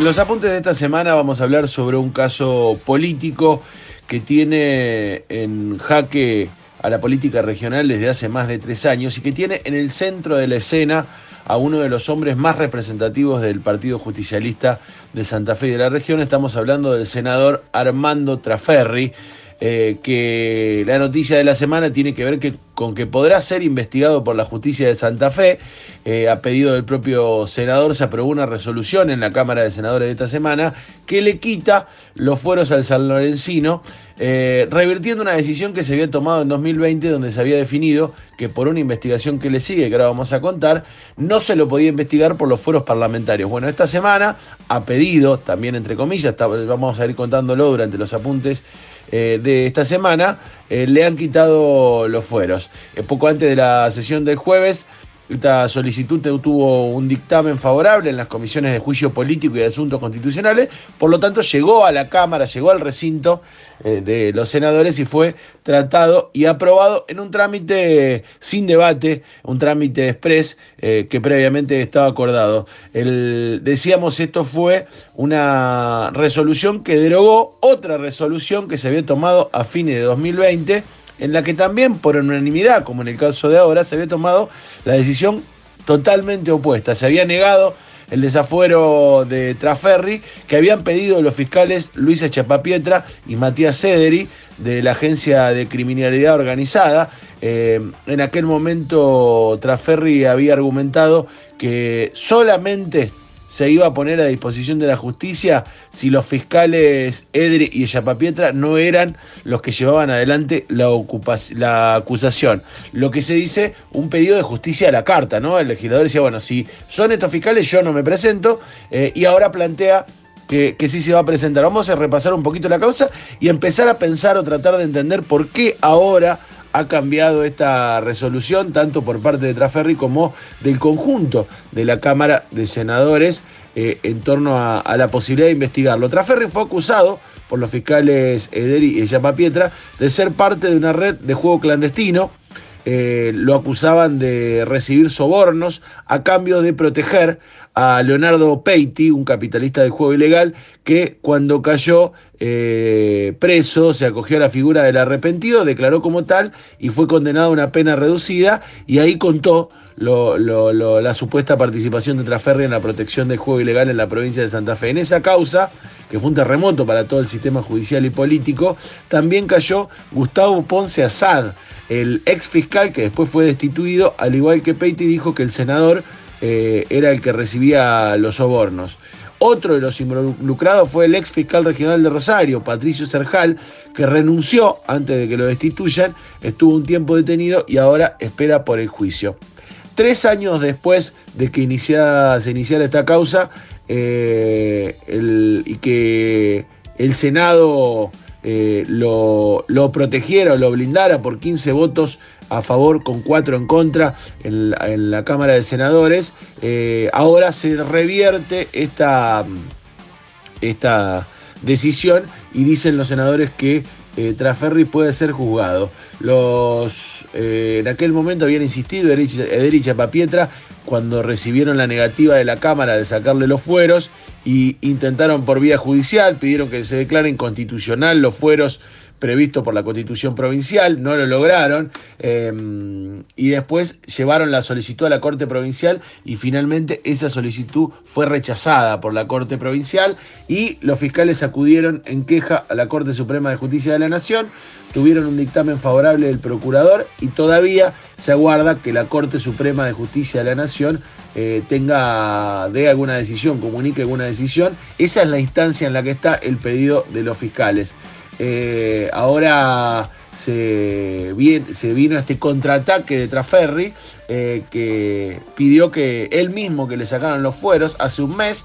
En los apuntes de esta semana vamos a hablar sobre un caso político que tiene en jaque a la política regional desde hace más de tres años y que tiene en el centro de la escena a uno de los hombres más representativos del Partido Justicialista de Santa Fe y de la región. Estamos hablando del senador Armando Traferri, eh, que la noticia de la semana tiene que ver con que podrá ser investigado por la justicia de Santa Fe. Eh, a pedido del propio senador se aprobó una resolución en la Cámara de Senadores de esta semana que le quita los fueros al San Lorencino, eh, revirtiendo una decisión que se había tomado en 2020 donde se había definido que por una investigación que le sigue, que ahora vamos a contar, no se lo podía investigar por los fueros parlamentarios. Bueno, esta semana, a pedido, también entre comillas, vamos a ir contándolo durante los apuntes eh, de esta semana, eh, le han quitado los fueros. Eh, poco antes de la sesión del jueves, esta solicitud tuvo un dictamen favorable en las comisiones de juicio político y de asuntos constitucionales, por lo tanto llegó a la Cámara, llegó al recinto eh, de los senadores y fue tratado y aprobado en un trámite sin debate, un trámite express eh, que previamente estaba acordado. decíamos, esto fue una resolución que derogó otra resolución que se había tomado a fines de 2020 en la que también por unanimidad, como en el caso de ahora, se había tomado la decisión totalmente opuesta. Se había negado el desafuero de Traferri que habían pedido los fiscales Luisa Chapapietra y Matías Cederi de la Agencia de Criminalidad Organizada. Eh, en aquel momento Traferri había argumentado que solamente se iba a poner a disposición de la justicia si los fiscales Edri y Yapapietra no eran los que llevaban adelante la, acusación. Lo que se dice, un pedido de justicia a la carta, ¿no? El legislador decía, bueno, si son estos fiscales, yo no me presento, eh, y ahora plantea que, que, sí se va a presentar. Vamos a repasar un poquito la causa y empezar a pensar o tratar de entender por qué ahora ha cambiado esta resolución, tanto por parte de Traferri como del conjunto de la Cámara de Senadores eh, en torno a, la posibilidad de investigarlo. Traferri fue acusado por los fiscales Ederi y Yapa Pietra de ser parte de una red de juego clandestino. Eh, lo acusaban de recibir sobornos a cambio de proteger a Leonardo Peiti, un capitalista del juego ilegal, que cuando cayó eh, preso se acogió a la figura del arrepentido, declaró como tal y fue condenado a una pena reducida y ahí contó la supuesta participación de Traferri en la protección del juego ilegal en la provincia de Santa Fe. En esa causa, que fue un terremoto para todo el sistema judicial y político, también cayó Gustavo Ponce Azad, el ex fiscal que después fue destituido, al igual que Peiti dijo que el senador eh, era el que recibía los sobornos. Otro de los involucrados fue el ex fiscal regional de Rosario, Patricio Serjal, que renunció antes de que lo destituyan, estuvo un tiempo detenido y ahora espera por el juicio. Tres años después de que se iniciara esta causa eh, y que el Senado eh, lo, lo, protegiera o lo blindara por 15 votos a favor con 4 en contra en la, Cámara de Senadores. Eh, ahora se revierte esta, esta decisión y dicen los senadores que eh, Traferri puede ser juzgado. Los, en aquel momento habían insistido Ederich Papietra cuando recibieron la negativa de la Cámara de sacarle los fueros y intentaron por vía judicial, pidieron que se declaren constitucional los fueros previstos por la constitución provincial, no lo lograron, em, y después llevaron la solicitud a la Corte Provincial y finalmente esa solicitud fue rechazada por la Corte Provincial y los fiscales acudieron en queja a la Corte Suprema de Justicia de la Nación, tuvieron un dictamen favorable del procurador y todavía se aguarda que la Corte Suprema de Justicia de la Nación eh, tenga, de alguna decisión, comunique alguna decisión. Esa es la instancia en la que está el pedido de los fiscales. Eh, ahora se, se, vino este contraataque de Traferri eh, que pidió que él mismo que le sacaran los fueros hace un mes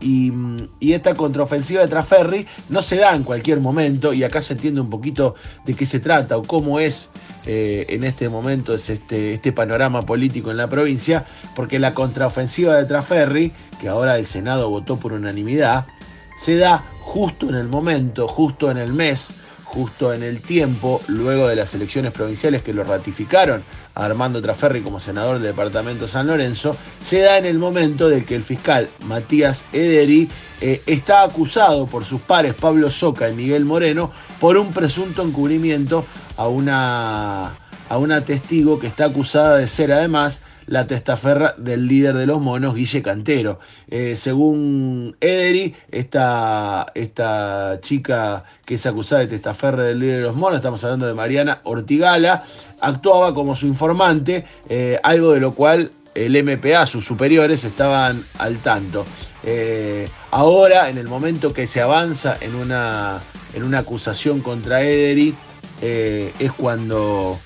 y, y, esta contraofensiva de Traferri no se da en cualquier momento y acá se entiende un poquito de qué se trata o cómo es eh, en este momento es este, este panorama político en la provincia, porque la contraofensiva de Traferri, que ahora el Senado votó por unanimidad, se da justo en el momento, justo en el mes, justo en el tiempo, luego de las elecciones provinciales que lo ratificaron a Armando Traferri como senador del departamento San Lorenzo, se da en el momento de que el fiscal Matías Ederi eh, está acusado por sus pares Pablo Soca y Miguel Moreno por un presunto encubrimiento a una, a una testigo que está acusada de ser además la testaferra del líder de los monos, Guille Cantero. Eh, según Ederi, esta, esta chica que es acusada de testaferra del líder de los monos, estamos hablando de Mariana Ortigala, actuaba como su informante, eh, algo de lo cual el MPA, sus superiores, estaban al tanto. Eh, ahora, en el momento que se avanza en una, en una acusación contra Ederi, es cuando,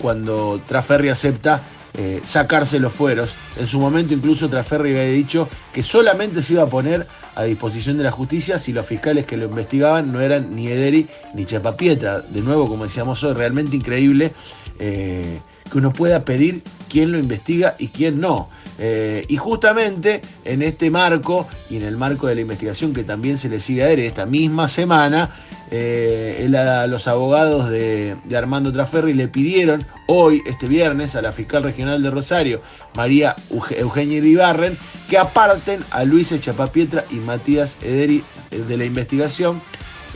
cuando Traferri acepta eh, sacarse los fueros. En su momento incluso Traferri había dicho que solamente se iba a poner a disposición de la justicia si los fiscales que lo investigaban no eran ni Ederi ni Chapapieta. De nuevo, como decíamos hoy, realmente increíble eh, que uno pueda pedir quién lo investiga y quién no. Eh, y justamente en este marco y en el marco de la investigación que también se le sigue a Ederi esta misma semana, eh, los abogados de, Armando Traferri le pidieron hoy, este viernes, a la fiscal regional de Rosario, María Eugenia Iribarren, que aparten a Luis Echapapietra y Matías Ederi eh, de la investigación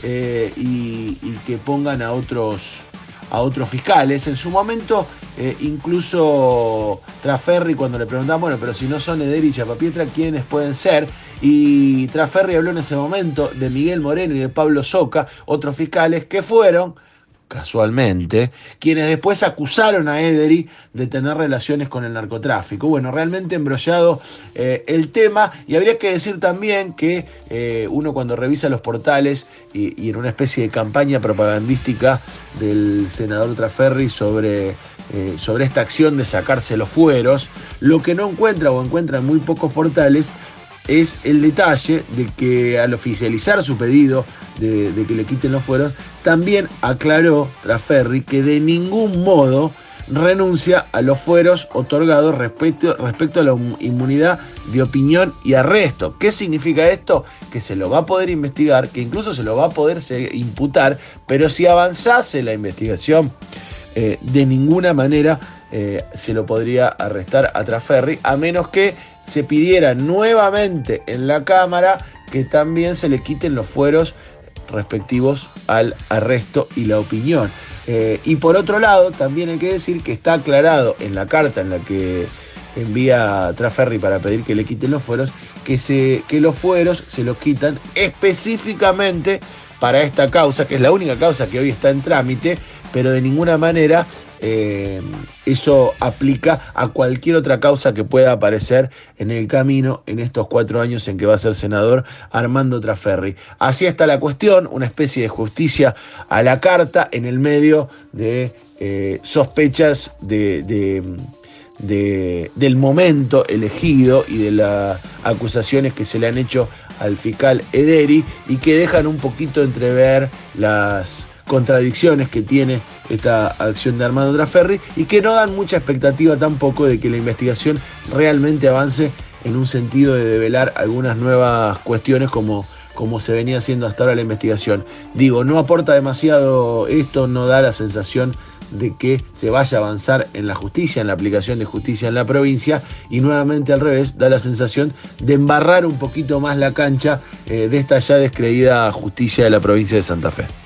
y, que pongan a otros, a otros fiscales. En su momento, incluso Traferri, cuando le preguntaban, bueno, pero si no son Ederi y Chapapietra, ¿quiénes pueden ser? Y Traferri habló en ese momento de Miguel Moreno y de Pablo Soca, otros fiscales que fueron, casualmente, quienes después acusaron a Ederi de tener relaciones con el narcotráfico. Bueno, realmente embrollado eh, el tema y habría que decir también que eh, uno cuando revisa los portales y, en una especie de campaña propagandística del senador Traferri sobre, eh, sobre esta acción de sacarse los fueros, lo que no encuentra o encuentra en muy pocos portales es el detalle de que al oficializar su pedido de, que le quiten los fueros, también aclaró Traferri que de ningún modo renuncia a los fueros otorgados respecto, respecto a la inmunidad de opinión y arresto. ¿Qué significa esto? Que se lo va a poder investigar, que incluso se lo va a poder imputar, pero si avanzase la investigación, eh, de ninguna manera eh, se lo podría arrestar a Traferri, a menos que se pidiera nuevamente en la Cámara que también se le quiten los fueros respectivos al arresto y la opinión. Eh, y por otro lado, también hay que decir que está aclarado en la carta en la que envía Traferri para pedir que le quiten los fueros, que, se, que los fueros se los quitan específicamente para esta causa, que es la única causa que hoy está en trámite, pero de ninguna manera eh, eso aplica a cualquier otra causa que pueda aparecer en el camino en estos cuatro años en que va a ser senador Armando Traferri. Así está la cuestión, una especie de justicia a la carta en el medio de eh, sospechas de, del momento elegido y de las acusaciones que se le han hecho al fiscal Ederi y que dejan un poquito entrever las contradicciones que tiene esta acción de Armando Traferri y que no dan mucha expectativa tampoco de que la investigación realmente avance en un sentido de develar algunas nuevas cuestiones como, como se venía haciendo hasta ahora la investigación. Digo, no aporta demasiado esto, no da la sensación de que se vaya a avanzar en la justicia, en la aplicación de justicia en la provincia y nuevamente al revés da la sensación de embarrar un poquito más la cancha eh, de esta ya descreída justicia de la provincia de Santa Fe.